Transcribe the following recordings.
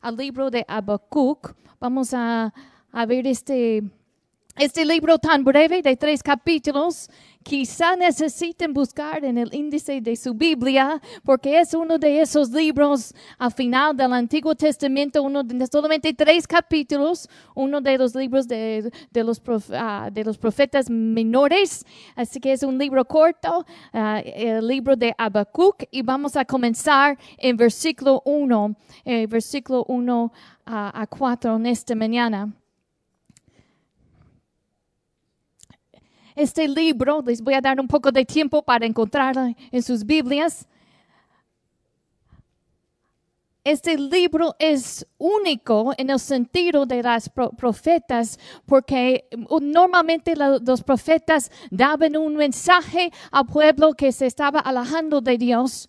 Al libro de Habacuc. Vamos a, a ver este, este libro tan breve de tres capítulos. Quizá necesiten buscar en el índice de su Biblia, porque es uno de esos libros al final del Antiguo Testamento, uno de solamente tres capítulos, uno de los libros de, de, los, ah, de los profetas menores. Así que es un libro corto, ah, el libro de Habacuc, y vamos a comenzar en versículo 1, eh, versículo 1 a 4 en esta mañana. Este libro, les voy a dar un poco de tiempo para encontrarlo en sus Biblias. Este libro es único en el sentido de las profetas, porque normalmente los profetas daban un mensaje al pueblo que se estaba alejando de Dios.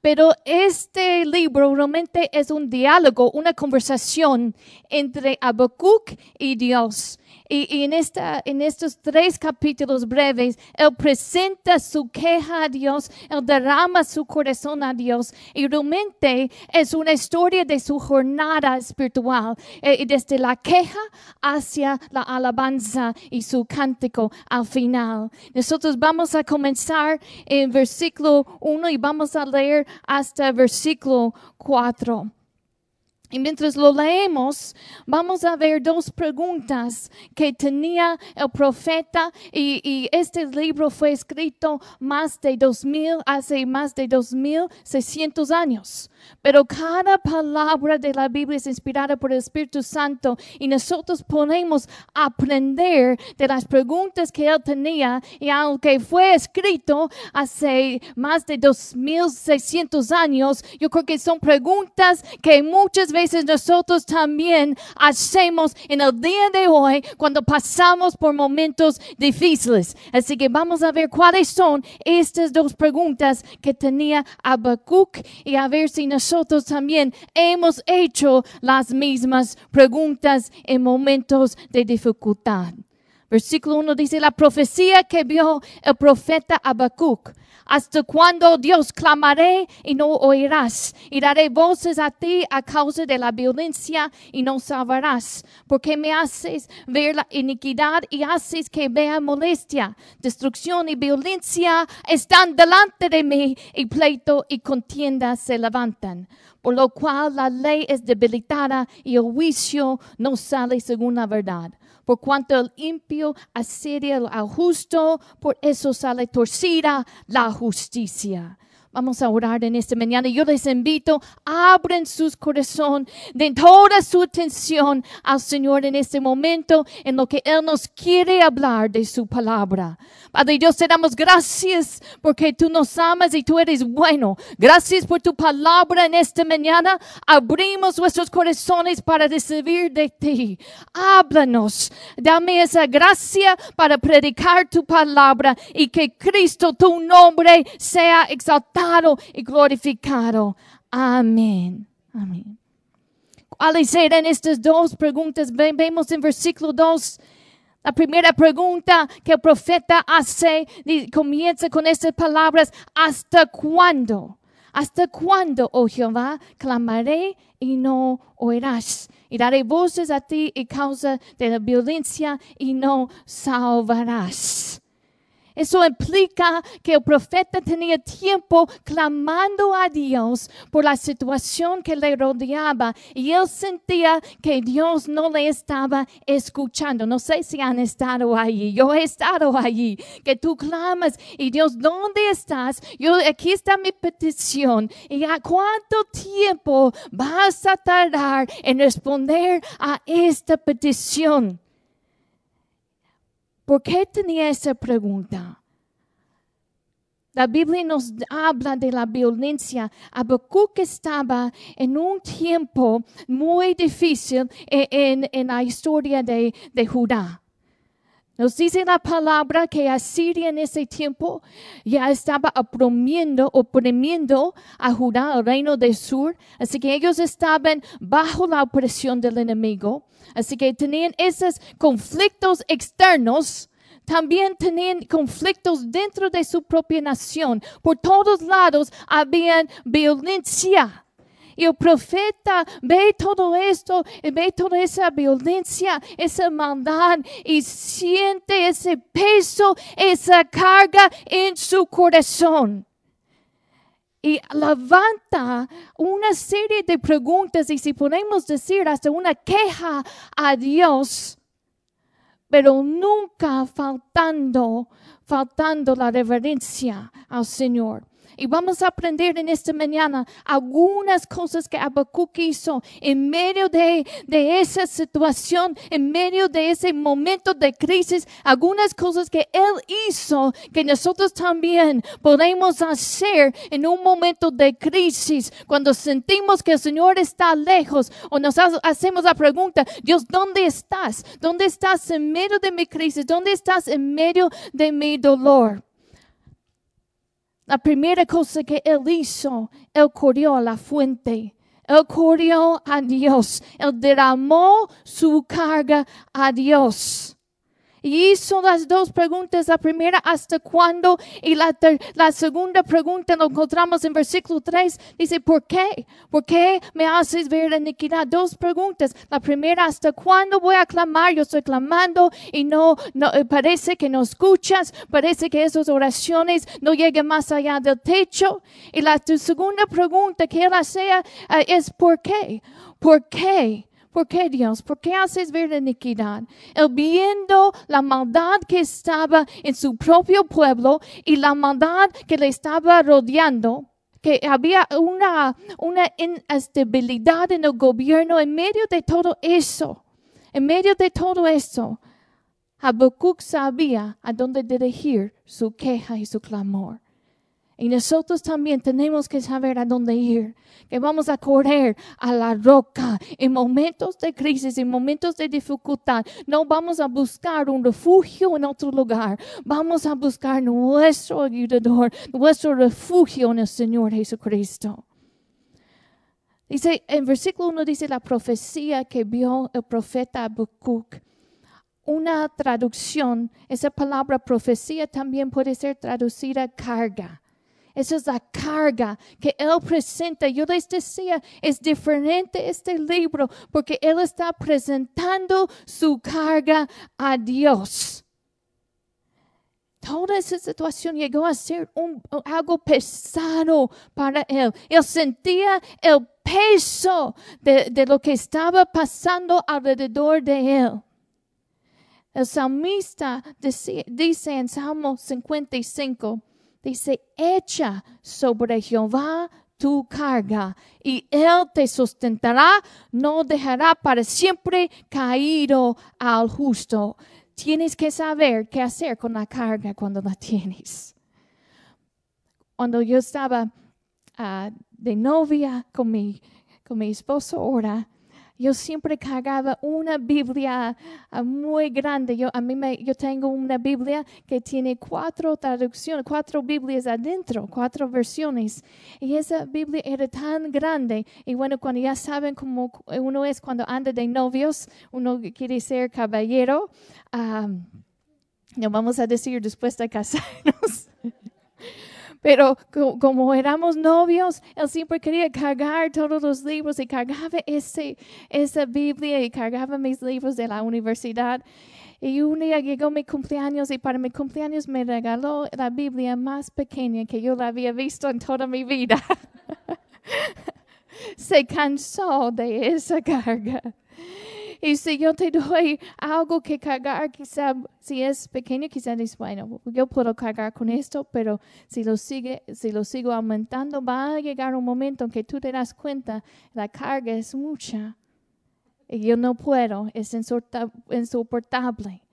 Pero este libro realmente es un diálogo, una conversación entre Habacuc y Dios. Y, en, esta, en estos tres capítulos breves, Él presenta su queja a Dios, Él derrama su corazón a Dios. Y realmente es una historia de su jornada espiritual, eh, desde la queja hacia la alabanza y su cántico al final. Nosotros vamos a comenzar en versículo 1 y vamos a leer hasta versículo 4. Y mientras lo leemos, vamos a ver dos preguntas que tenía el profeta y, este libro fue escrito más de dos mil, hace más de dos mil seiscientos años. Pero cada palabra de la Biblia es inspirada por el Espíritu Santo y nosotros podemos aprender de las preguntas que él tenía y aunque fue escrito hace más de 2600 años, yo creo que son preguntas que muchas veces nosotros también hacemos en el día de hoy cuando pasamos por momentos difíciles. Así que vamos a ver cuáles son estas dos preguntas que tenía Habacuc y a ver si nosotros también hemos hecho las mismas preguntas en momentos de dificultad. Versículo 1 dice, la profecía que vio el profeta Habacuc. ¿Hasta cuándo, Dios, clamaré y no oirás? Y daré voces a ti a causa de la violencia y no salvarás. Porque me haces ver la iniquidad y haces que vea molestia. Destrucción y violencia están delante de mí y pleito y contienda se levantan. Por lo cual la ley es debilitada y el juicio no sale según la verdad por cuanto el impío asedia al justo, por eso sale torcida la justicia. Vamos a orar en esta mañana. Yo les invito, abren sus corazones, den toda su atención al Señor en este momento, en lo que Él nos quiere hablar de su palabra. Padre Dios, te damos gracias porque tú nos amas y tú eres bueno. Gracias por tu palabra en esta mañana. Abrimos nuestros corazones para recibir de ti. Háblanos. Dame esa gracia para predicar tu palabra y que Cristo, tu nombre, sea exaltado y glorificado. Amén. Amén. ¿Cuáles eran estas dos preguntas? Vemos en versículo 2. La primera pregunta que el profeta hace comienza con estas palabras, ¿hasta cuándo? ¿Hasta cuándo, oh Jehová, clamaré y no oirás? Y daré voces a ti y causa de la violencia y no salvarás. Eso implica que el profeta tenía tiempo clamando a Dios por la situación que le rodeaba y él sentía que Dios no le estaba escuchando. No sé si han estado allí. Yo he estado allí. Que tú clamas y Dios, ¿dónde estás? Yo aquí está mi petición. ¿Y a cuánto tiempo vas a tardar en responder a esta petición? ¿Por qué tenía esa pregunta? La Biblia nos habla de la violencia. Habacuc estaba en un tiempo muy difícil en, la historia de, de, Judá. Nos dice la palabra que Asiria en ese tiempo ya estaba oprimiendo, oprimiendo a Judá, el reino del sur. Así que ellos estaban bajo la opresión del enemigo. Así que tenían esos conflictos externos. También tenían conflictos dentro de su propia nación. Por todos lados había violencia. Y el profeta ve todo esto, ve toda esa violencia, esa maldad y siente ese peso, esa carga en su corazón. Y levanta una serie de preguntas y si podemos decir hasta una queja a Dios, pero nunca faltando, faltando la reverencia al Señor. Y vamos a aprender en esta mañana algunas cosas que Habacuc hizo en medio de, de, esa situación, en medio de ese momento de crisis, algunas cosas que él hizo que nosotros también podemos hacer en un momento de crisis, cuando sentimos que el Señor está lejos o nos hacemos la pregunta, Dios, ¿dónde estás? ¿Dónde estás en medio de mi crisis? ¿Dónde estás en medio de mi dolor? La primera cosa que él hizo, él corrió a la fuente. Él corrió a Dios. Él derramó su carga a Dios. Y hizo las dos preguntas, la primera, ¿hasta cuándo? Y la, segunda pregunta lo encontramos en versículo 3, dice, ¿por qué? ¿Por qué me haces ver la iniquidad? Dos preguntas. La primera, ¿hasta cuándo voy a clamar? Yo estoy clamando y no, eh, parece que no escuchas, parece que esas oraciones no llegan más allá del techo. Y la segunda pregunta que él hace eh, es, ¿por qué? ¿Por qué? ¿Por qué Dios? ¿Por qué haces ver la iniquidad? Él viendo la maldad que estaba en su propio pueblo y la maldad que le estaba rodeando, que había una, una inestabilidad en el gobierno en medio de todo eso. En medio de todo eso, Habacuc sabía a dónde dirigir su queja y su clamor. Y nosotros también tenemos que saber a dónde ir, que vamos a correr a la roca en momentos de crisis, en momentos de dificultad. No vamos a buscar un refugio en otro lugar, vamos a buscar nuestro ayudador, nuestro refugio en el Señor Jesucristo. Dice, en versículo 1 dice la profecía que vio el profeta Habacuc una traducción, esa palabra profecía también puede ser traducida carga. Esa es la carga que Él presenta. Yo les decía, es diferente este libro porque Él está presentando su carga a Dios. Toda esa situación llegó a ser algo pesado para Él. Él sentía el peso de, de lo que estaba pasando alrededor de Él. El salmista dice, dice en Salmo 55, Dice, echa sobre Jehová tu carga y él te sustentará, no dejará para siempre caído al justo. Tienes que saber qué hacer con la carga cuando la tienes. Cuando yo estaba ah, de novia con mi, con mi esposo ahora, yo siempre cargaba una Biblia ah, muy grande. Yo, a mí me, yo tengo una Biblia que tiene cuatro traducciones, cuatro Biblias adentro, cuatro versiones. Y esa Biblia era tan grande. Y bueno, cuando ya saben cómo uno es cuando anda de novios, uno quiere ser caballero. no vamos a decir después de casarnos. Pero como éramos novios, él siempre quería cargar todos los libros y cargaba ese, esa Biblia y cargaba mis libros de la universidad. Y un día llegó mi cumpleaños y para mi cumpleaños me regaló la Biblia más pequeña que yo la había visto en toda mi vida. Se cansó de esa carga. Y si yo te doy algo que cargar, quizá si es pequeño, quizá dices, bueno, yo puedo cargar con esto, pero si lo, sigue, si lo sigo aumentando, va a llegar un momento en que tú te das cuenta, la carga es mucha. Y yo no puedo, es insoportable.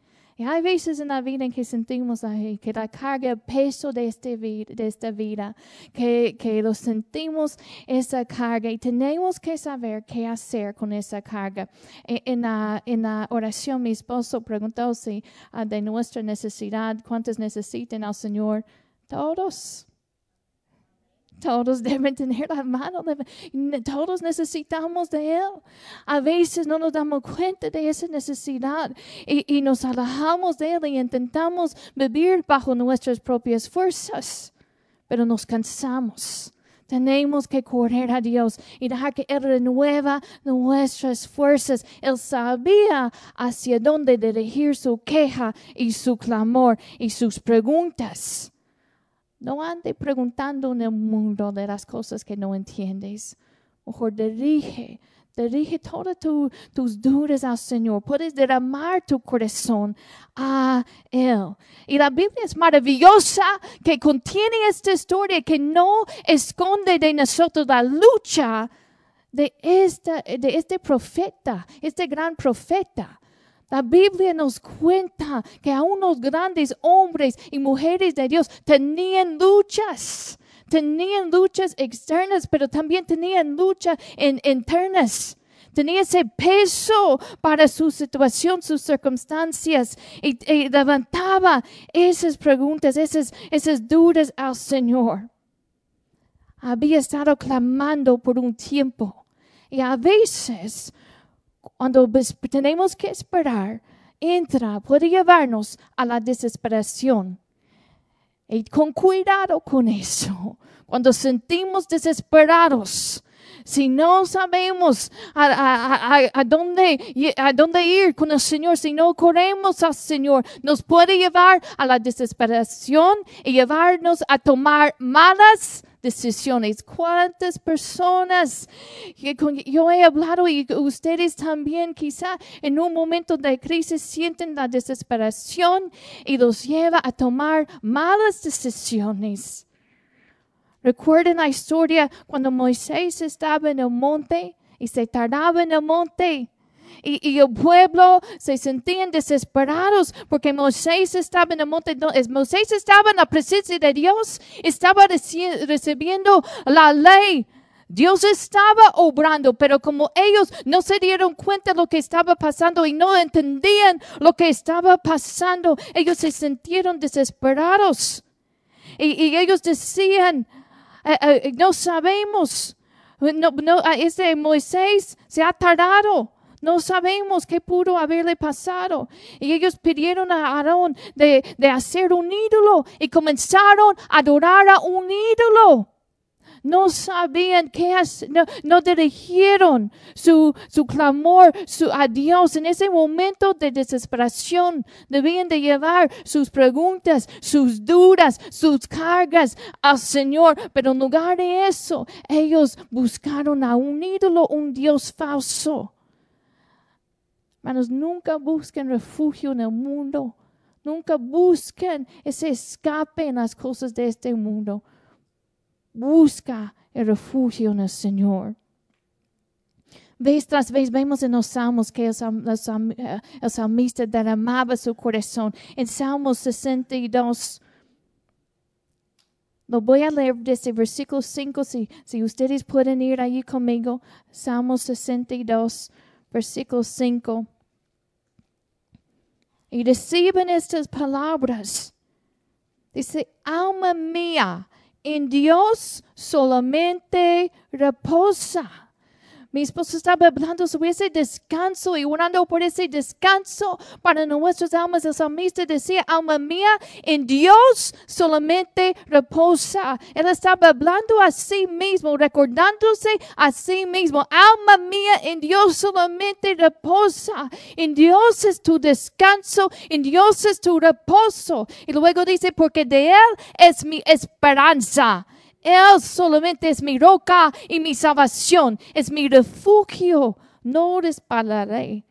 Hay veces en la vida en que sentimos ahí, que la carga, el peso de, este de esta vida, que, que lo sentimos esa carga y tenemos que saber qué hacer con esa carga. E, en, la, en la oración mi esposo preguntó si uh, de nuestra necesidad, cuántos necesitan al Señor. Todos. Todos deben tener la mano, todos necesitamos de Él. A veces no nos damos cuenta de esa necesidad y, nos alejamos de Él y intentamos vivir bajo nuestras propias fuerzas, pero nos cansamos Tenemos que correr a Dios y dejar que Él renueva nuestras fuerzas. Él sabía hacia dónde dirigir su queja y su clamor y sus preguntas. No ande preguntando en el mundo de las cosas que no entiendes. Mejor dirige Dirige todas tus dudas al Señor. Puedes derramar tu corazón a Él. Y la Biblia es maravillosa que contiene esta historia que no esconde de nosotros la lucha de, esta, de este profeta, este gran profeta. La Biblia nos cuenta que aún los grandes hombres y mujeres de Dios tenían luchas tenían luchas externas, pero también tenían luchas internas. Tenía ese peso para su situación, sus circunstancias, y, levantaba esas preguntas, esas, esas dudas al Señor. Había estado clamando por un tiempo. Y a veces, cuando tenemos que esperar, entra, puede llevarnos a la desesperación. Y con cuidado con eso. Cuando sentimos desesperados, si no sabemos a, dónde, a dónde ir con el Señor, si no corremos al Señor, nos puede llevar a la desesperación y llevarnos a tomar malas decisiones. ¿Cuántas personas yo he hablado y ustedes también quizá en un momento de crisis sienten la desesperación y los lleva a tomar malas decisiones? Recuerden la historia cuando Moisés estaba en el monte y se tardaba en el monte y, el pueblo se sentían desesperados porque Moisés estaba en el monte. Moisés estaba en la presencia de Dios, estaba recibiendo la ley. Dios estaba obrando, pero como ellos no se dieron cuenta de lo que estaba pasando y no entendían lo que estaba pasando, ellos se sintieron desesperados. Y, ellos decían, eh, eh, no sabemos, no, no, ese Moisés se ha tardado. No sabemos qué pudo haberle pasado. Y ellos pidieron a Aarón de, hacer un ídolo y comenzaron a adorar a un ídolo no sabían qué hacer, no, dirigieron su, su clamor su, a Dios en ese momento de desesperación. Debían de llevar sus preguntas, sus dudas, sus cargas al Señor. Pero en lugar de eso, ellos buscaron a un ídolo, un Dios falso. Hermanos, nunca busquen refugio en el mundo. Nunca busquen ese escape en las cosas de este mundo. Busca el refugio en el Señor. Vez tras vez vemos en los salmos que el, el salmista derramaba su corazón. En Salmos 62, lo voy a leer desde versículo 5, si, si ustedes pueden ir allí conmigo. Salmos 62, versículo 5. Y reciben estas palabras. Dice, alma mía, en Dios solamente reposa. Mi esposo estaba hablando sobre ese descanso y orando por ese descanso para nuestras almas. El salmista decía, alma mía, en Dios solamente reposa. Él estaba hablando a sí mismo, recordándose a sí mismo. Alma mía, en Dios solamente reposa. En Dios es tu descanso, en Dios es tu reposo. Y luego dice, porque de Él es mi esperanza. Él solamente es mi roca y mi salvación, es mi refugio. No resbalaré.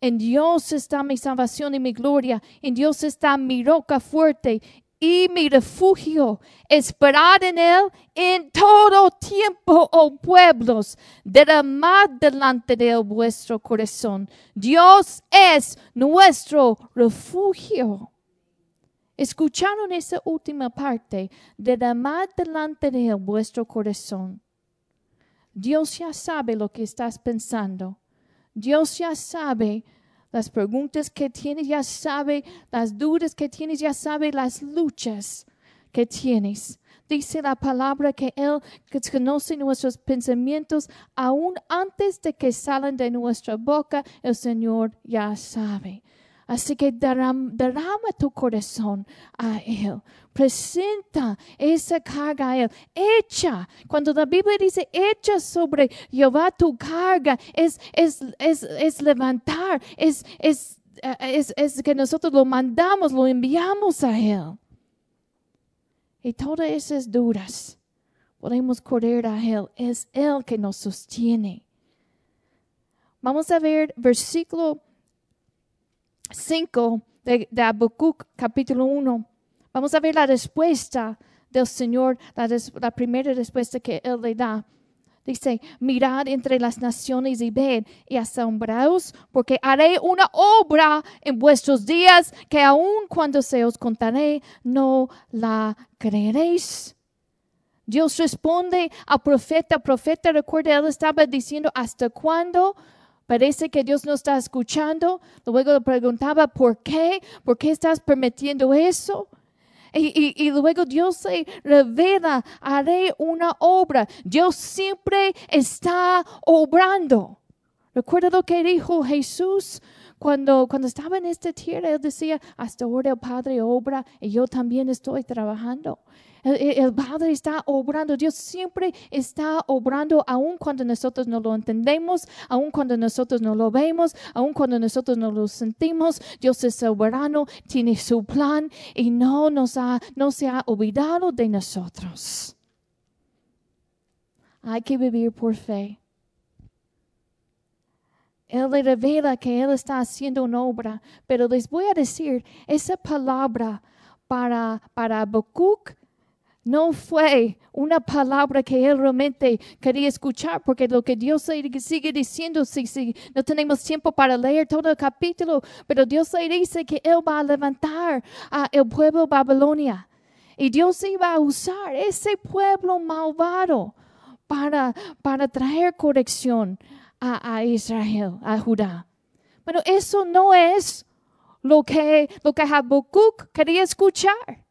En Dios está mi salvación y mi gloria. En Dios está mi roca fuerte y mi refugio. Esperad en Él en todo tiempo, oh pueblos. Derramad delante de vuestro corazón. Dios es nuestro refugio. Escucharon esa última parte, de derramar delante de vuestro corazón. Dios ya sabe lo que estás pensando. Dios ya sabe las preguntas que tienes, ya sabe las dudas que tienes, ya sabe las luchas que tienes. Dice la palabra que Él conoce nuestros pensamientos aún antes de que salen de nuestra boca. El Señor ya sabe. Así que derram- derrama tu corazón a Él. Presenta esa carga a Él. Echa. Cuando la Biblia dice echa sobre Jehová tu carga, es, es, es, es levantar, es, es, eh, es, es que nosotros lo mandamos, lo enviamos a Él. Y todas esas dudas podemos correr a Él. Es Él que nos sostiene. Vamos a ver versículo 5 de, de Habacuc, capítulo 1. Vamos a ver la respuesta del Señor, la, primera respuesta que Él le da. Dice, mirad entre las naciones y ved y asombraos, porque haré una obra en vuestros días que aun cuando se os contaré, no la creeréis. Dios responde al profeta. Profeta, recuerda, él estaba diciendo, ¿hasta cuándo? Parece que Dios no está escuchando. Luego le preguntaba, ¿por qué? ¿Por qué estás permitiendo eso? Y, luego Dios se revela, haré una obra. Dios siempre está obrando. Recuerda lo que dijo Jesús cuando, cuando estaba en esta tierra. Él decía, hasta ahora el Padre obra y yo también estoy trabajando. El, Padre está obrando. Dios siempre está obrando, aun cuando nosotros no lo entendemos, aun cuando nosotros no lo vemos, aun cuando nosotros no lo sentimos. Dios es soberano, tiene su plan y no, nos ha, no se ha olvidado de nosotros. Hay que vivir por fe. Él le revela que Él está haciendo una obra, pero les voy a decir, esa palabra para, para Habacuc no fue una palabra que él realmente quería escuchar, porque lo que Dios le sigue diciendo, si, si no tenemos tiempo para leer todo el capítulo, pero Dios le dice que Él va a levantar a el pueblo de Babilonia. Y Dios iba a usar ese pueblo malvado para, para traer corrección a, a Israel, a Judá. Pero eso no es lo que, lo que Habacuc quería escuchar.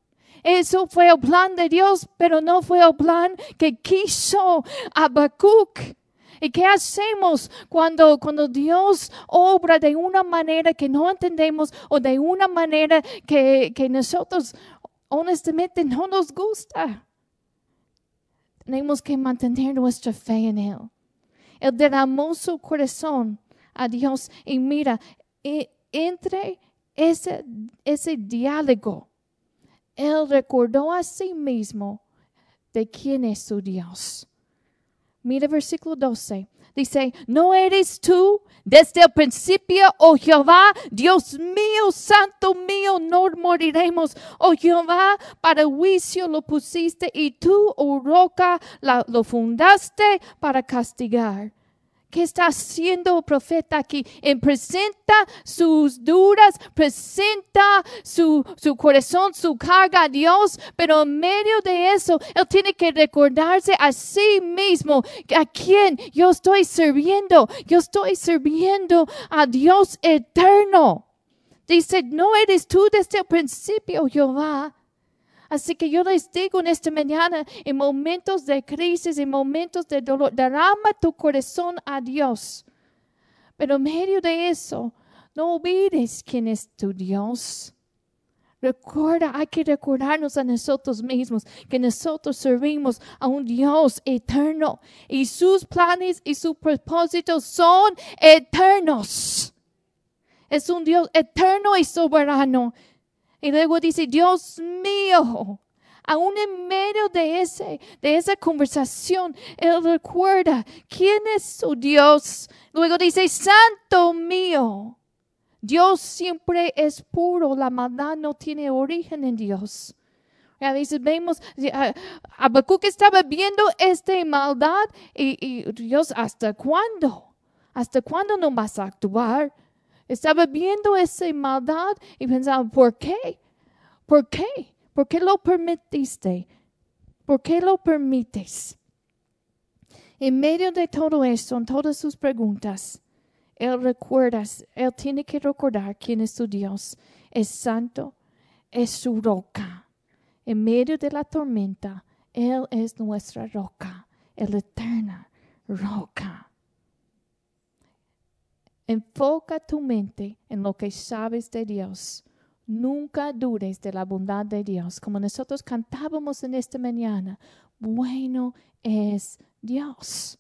Eso fue el plan de Dios, pero no fue el plan que quiso Habacuc. ¿Y qué hacemos cuando, cuando Dios obra de una manera que no entendemos o de una manera que, que nosotros honestamente no nos gusta? Tenemos que mantener nuestra fe en Él. Él derramó su corazón a Dios y mira, e- entre ese, ese diálogo, Él recordó a sí mismo de quién es su Dios. Mira versículo 12. Dice, ¿no eres tú desde el principio, oh Jehová, Dios mío, santo mío, no moriremos? Oh Jehová, para juicio lo pusiste y tú, oh roca, lo fundaste para castigar. ¿Qué está haciendo profeta aquí? Presenta sus dudas, presenta su, su corazón, su carga a Dios, pero en medio de eso, él tiene que recordarse a sí mismo a quién yo estoy sirviendo. Yo estoy sirviendo a Dios eterno. Dice, no eres tú desde el principio, Jehová. Así que yo les digo en esta mañana, en momentos de crisis, en momentos de dolor, derrama tu corazón a Dios. Pero en medio de eso, no olvides quién es tu Dios. Recuerda, hay que recordarnos a nosotros mismos que nosotros servimos a un Dios eterno y sus planes y sus propósitos son eternos. Es un Dios eterno y soberano. Y luego dice, Dios mío, aún en medio de, ese, de esa conversación, Él recuerda quién es su Dios. Luego dice, Santo mío. Dios siempre es puro, la maldad no tiene origen en Dios. A veces vemos, Habacuc estaba viendo esta maldad y, y Dios, ¿hasta cuándo? ¿Hasta cuándo no vas a actuar? Estaba viendo esa maldad y pensaba, ¿por qué? ¿Por qué? ¿Por qué lo permitiste? ¿Por qué lo permites? En medio de todo eso, en todas sus preguntas, Él recuerda, Él tiene que recordar quién es su Dios. Es santo, es su roca. En medio de la tormenta, Él es nuestra roca, el eterna roca. Enfoca tu mente en lo que sabes de Dios. Nunca dudes de la bondad de Dios. Como nosotros cantábamos en esta mañana, bueno es Dios.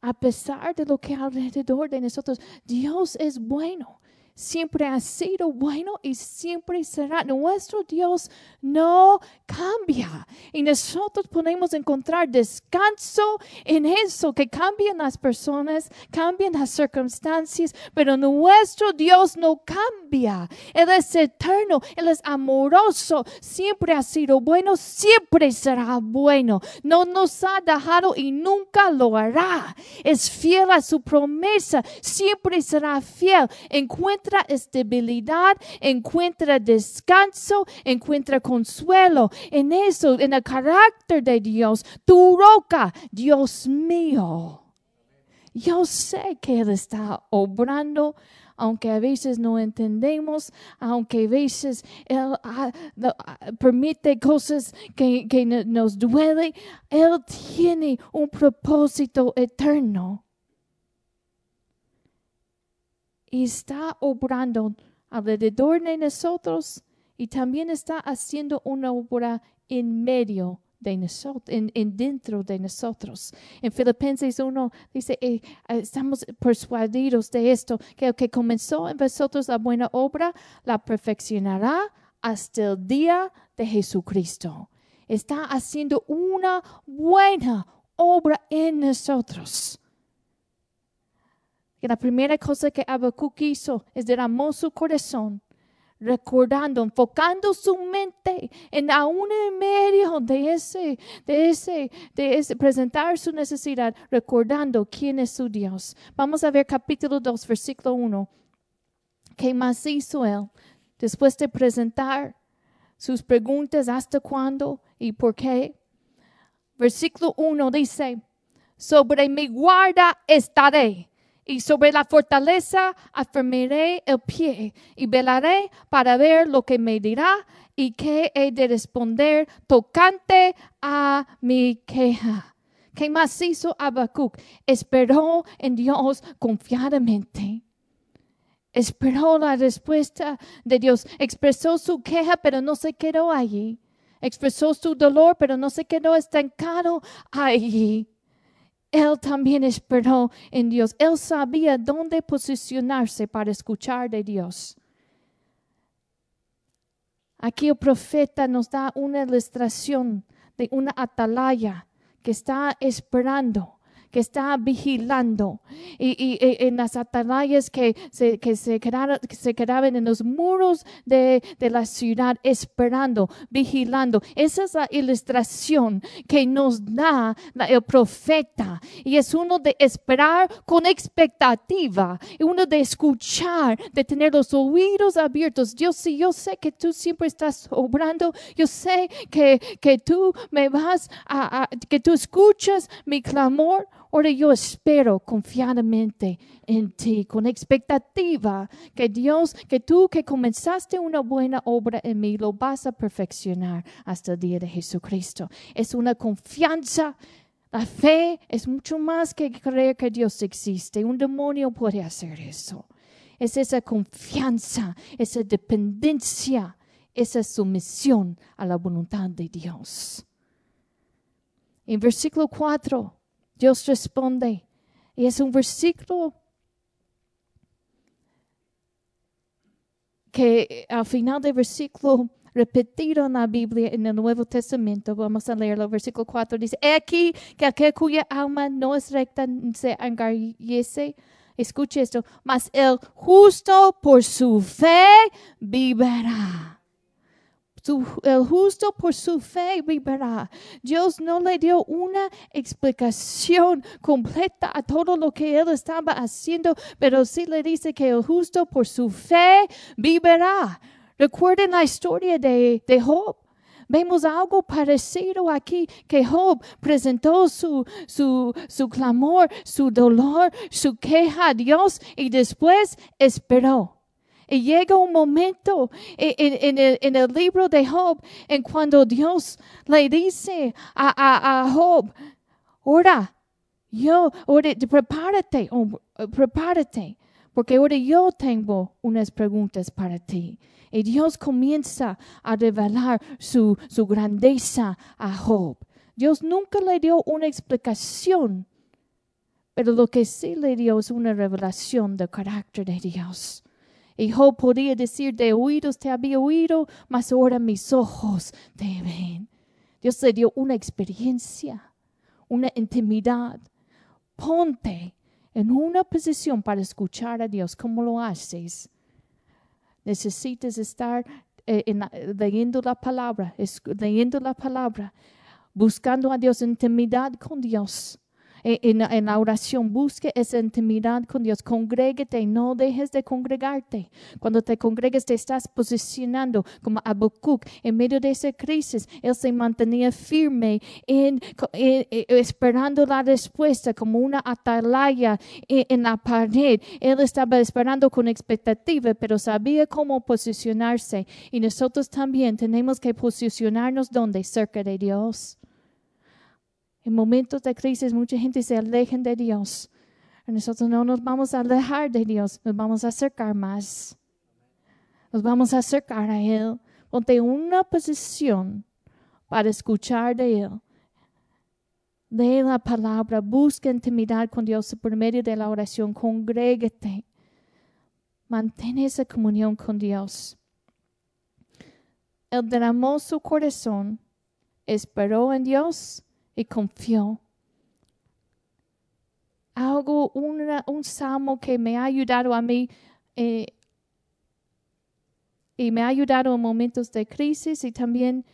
A pesar de lo que alrededor de nosotros, Dios es bueno siempre ha sido bueno y siempre será. Nuestro Dios no cambia. Y nosotros podemos encontrar descanso en eso, que cambian las personas, cambian las circunstancias, pero nuestro Dios no cambia. Él es eterno, Él es amoroso, siempre ha sido bueno, siempre será bueno. No nos ha dejado y nunca lo hará. Es fiel a su promesa, siempre será fiel. Encuentra estabilidad, encuentra descanso, encuentra consuelo en eso, en el carácter de Dios, tu roca, Dios mío. Yo sé que Él está obrando aunque a veces no entendemos, aunque a veces Él ah, ah, permite cosas que, que nos duelen, Él tiene un propósito eterno está obrando alrededor de nosotros y también está haciendo una obra en medio de nosotros, en, dentro de nosotros. En Filipenses 1 dice, eh, estamos persuadidos de esto, que el que comenzó en vosotros la buena obra, la perfeccionará hasta el día de Jesucristo. Está haciendo una buena obra en nosotros que la primera cosa que Habacuc hizo es derramó su corazón, recordando, enfocando su mente en aún en medio de ese, de ese, de ese, presentar su necesidad, recordando quién es su Dios. Vamos a ver capítulo 2, versículo 1. ¿Qué más hizo él? Después de presentar sus preguntas, ¿hasta cuándo y por qué? Versículo 1 dice, sobre mi guarda estaré y sobre la fortaleza afirmaré el pie y velaré para ver lo que me dirá y qué he de responder tocante a mi queja. ¿Qué más hizo Habacuc? Esperó en Dios confiadamente. Esperó la respuesta de Dios. Expresó su queja, pero no se quedó allí. Expresó su dolor, pero no se quedó estancado allí. Él también esperó en Dios. Él sabía dónde posicionarse para escuchar de Dios. Aquí el profeta nos da una ilustración de una atalaya que está esperando que está vigilando y, en las atalayas que se, que se, quedaban, en los muros de, la ciudad esperando, vigilando. Esa es la ilustración que nos da el profeta y es uno de esperar con expectativa y uno de escuchar, de tener los oídos abiertos. Dios, sí, yo sé que tú siempre estás obrando, yo sé que, que tú me vas a que tú escuchas mi clamor Ahora yo espero confiadamente en ti, con expectativa que Dios, que tú que comenzaste una buena obra en mí, lo vas a perfeccionar hasta el día de Jesucristo. Es una confianza. La fe es mucho más que creer que Dios existe. Un demonio puede hacer eso. Es esa confianza, esa dependencia, esa sumisión a la voluntad de Dios. En versículo 4 Dios responde. Y es un versículo que al final del versículo repetido en la Biblia en el Nuevo Testamento, vamos a leerlo, versículo 4 dice, He aquí que aquel cuya alma no es recta se engarriese. Escuche esto, mas el justo por su fe vivirá el justo por su fe vivirá. Dios no le dio una explicación completa a todo lo que él estaba haciendo, pero sí le dice que el justo por su fe vivirá. Recuerden la historia de, de Job. Vemos algo parecido aquí, que Job presentó su, su, su clamor, su dolor, su queja a Dios y después esperó. Y llega un momento en, el, libro de Job en cuando Dios le dice a, Job, ora, yo, ora, prepárate, prepárate, porque ahora yo tengo unas preguntas para ti. Y Dios comienza a revelar su, su grandeza a Job. Dios nunca le dio una explicación, pero lo que sí le dio es una revelación del carácter de Dios. Y Job podía decir, de oídos te había oído, mas ahora mis ojos te ven. Dios le dio una experiencia, una intimidad. Ponte en una posición para escuchar a Dios. ¿Cómo lo haces? Necesitas estar eh, leyendo la palabra, leyendo la palabra, buscando a Dios, intimidad con Dios. Eh, en, la oración, busque esa intimidad con Dios. Congrégate, no dejes de congregarte. Cuando te congregues, te estás posicionando como Habacuc en medio de esa crisis. Él se mantenía firme, en, esperando la respuesta como una atalaya en la pared. Él estaba esperando con expectativa, pero sabía cómo posicionarse. Y nosotros también tenemos que posicionarnos donde, cerca de Dios. En momentos de crisis mucha gente se aleja de Dios. Nosotros no nos vamos a alejar de Dios, nos vamos a acercar más. Nos vamos a acercar a Él. Ponte una posición para escuchar de Él. Lee la palabra, busca intimidad con Dios por medio de la oración, congrégate. Mantén esa comunión con Dios. Él derramó su corazón, esperó en Dios y confió. Algo, un salmo que me ha ayudado a mí eh, y me ha ayudado en momentos de crisis y también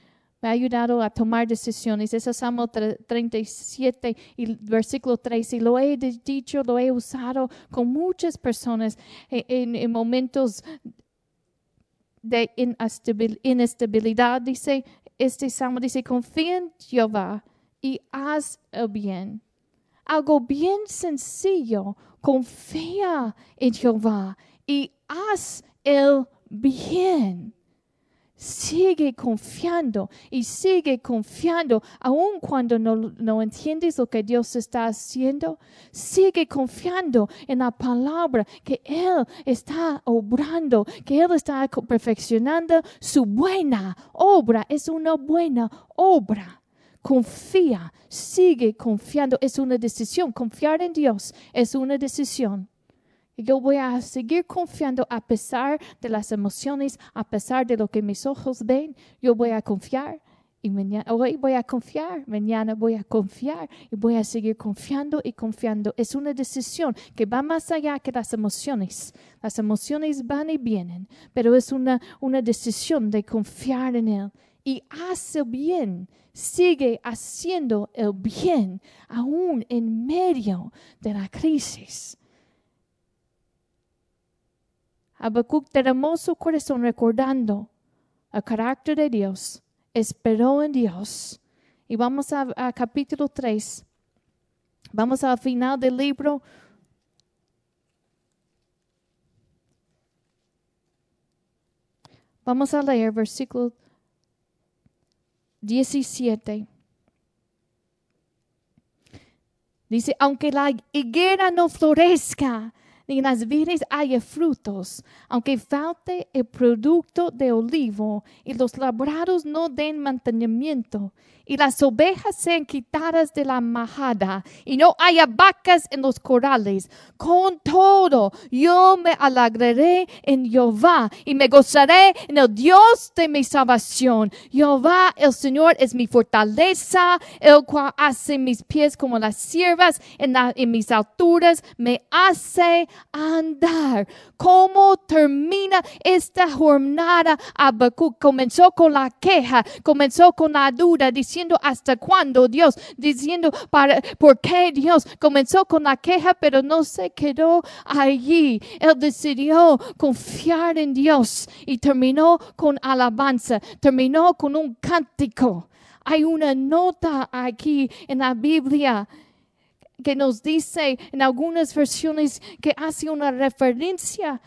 me ha ayudado a tomar decisiones. Es el Salmo 37 y versículo 3. Y lo he dicho, lo he usado con muchas personas en, en momentos de inestabilidad. Dice, este salmo dice, confía en Jehová y haz el bien. Algo bien sencillo, confía en Jehová y haz el bien. Sigue confiando y sigue confiando, aun cuando no, no, entiendes lo que Dios está haciendo. Sigue confiando en la palabra que Él está obrando, que Él está perfeccionando su buena obra. Es una buena obra confía, sigue confiando. Es una decisión. Confiar en Dios es una decisión. Yo voy a seguir confiando a pesar de las emociones, a pesar de lo que mis ojos ven. Yo voy a confiar. Y mañana, hoy voy a confiar, mañana voy a confiar y voy a seguir confiando y confiando. Es una decisión que va más allá que las emociones. Las emociones van y vienen, pero es una, una decisión de confiar en Él y hace bien, sigue haciendo el bien aún en medio de la crisis. Habacuc su corazón recordando el carácter de Dios, esperó en Dios. Y vamos a, a capítulo 3. Vamos al final del libro. Vamos a leer versículo 17. Dice, aunque la higuera no florezca, ni en las vides haya frutos, aunque falte el producto de olivo y los labrados no den mantenimiento, y las ovejas sean quitadas de la majada y no haya vacas en los corrales. Con todo, yo me alegraré en Jehová y me gozaré en el Dios de mi salvación. Jehová, el Señor, es mi fortaleza, el cual hace mis pies como las siervas en, en mis alturas, me hace andar. ¿Cómo termina esta jornada? Habacuc comenzó con la queja, comenzó con la duda, diciendo hasta cuándo Dios, diciendo para, por qué Dios comenzó con la queja, pero no se quedó allí. Él decidió confiar en Dios y terminó con alabanza, terminó con un cántico. Hay una nota aquí en la Biblia que nos dice en algunas versiones que hace una referencia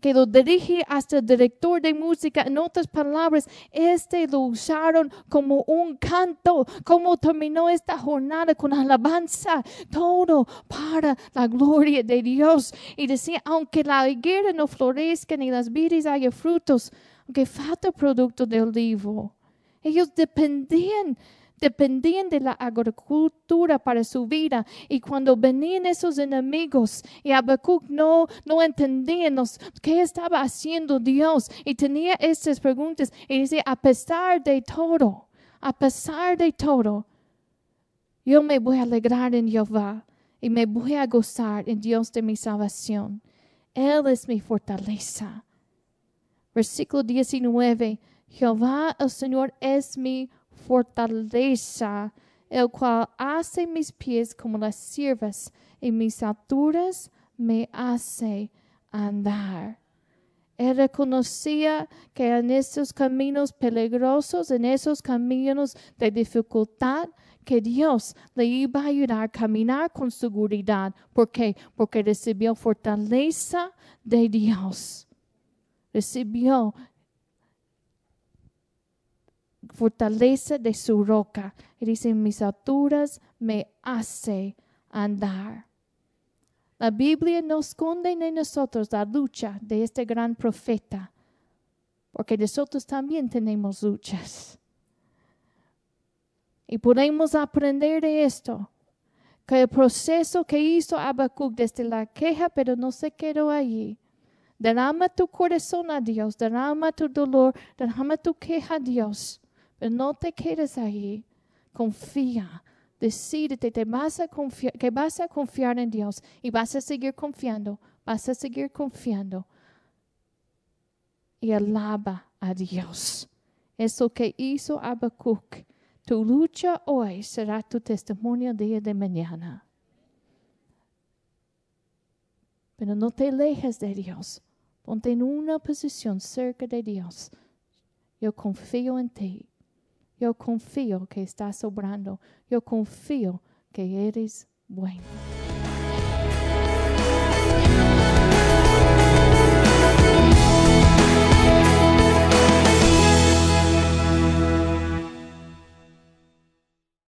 que lo dirige hasta el director de música. En otras palabras, este lo usaron como un canto. Como terminó esta jornada con alabanza, todo para la gloria de Dios. Y decía, aunque la higuera no florezca ni las vides haya frutos, aunque falta producto de olivo, ellos dependían dependían de la agricultura para su vida. Y cuando venían esos enemigos y Habacuc no, no entendía qué estaba haciendo Dios y tenía estas preguntas y dice, a pesar de todo, a pesar de todo, yo me voy a alegrar en Jehová y me voy a gozar en Dios de mi salvación. Él es mi fortaleza. Versículo 19. Jehová el Señor es mi fortaleza, el cual hace mis pies como las siervas y mis alturas me hace andar. Él reconocía que en esos caminos peligrosos, en esos caminos de dificultad, que Dios le iba a ayudar a caminar con seguridad. ¿Por qué? Porque recibió fortaleza de Dios. Recibió fortaleza de su roca. Y dice, mis alturas me hace andar. La Biblia nos esconde en nosotros la lucha de este gran profeta, porque nosotros también tenemos luchas. Y podemos aprender de esto, que el proceso que hizo Habacuc desde la queja, pero no se quedó allí. Derrama tu corazón a Dios, derrama tu dolor, derrama tu queja a Dios. Pero no te quedes ahí. Confía. Decídete que vas a confiar en Dios y vas a seguir confiando. Vas a seguir confiando. Y alaba a Dios. Eso que hizo Habacuc. Tu lucha hoy será tu testimonio día de mañana. Pero no te alejes de Dios. Ponte en una posición cerca de Dios. Yo confío en ti. Yo confío que estás sobrando. Yo confío que eres bueno.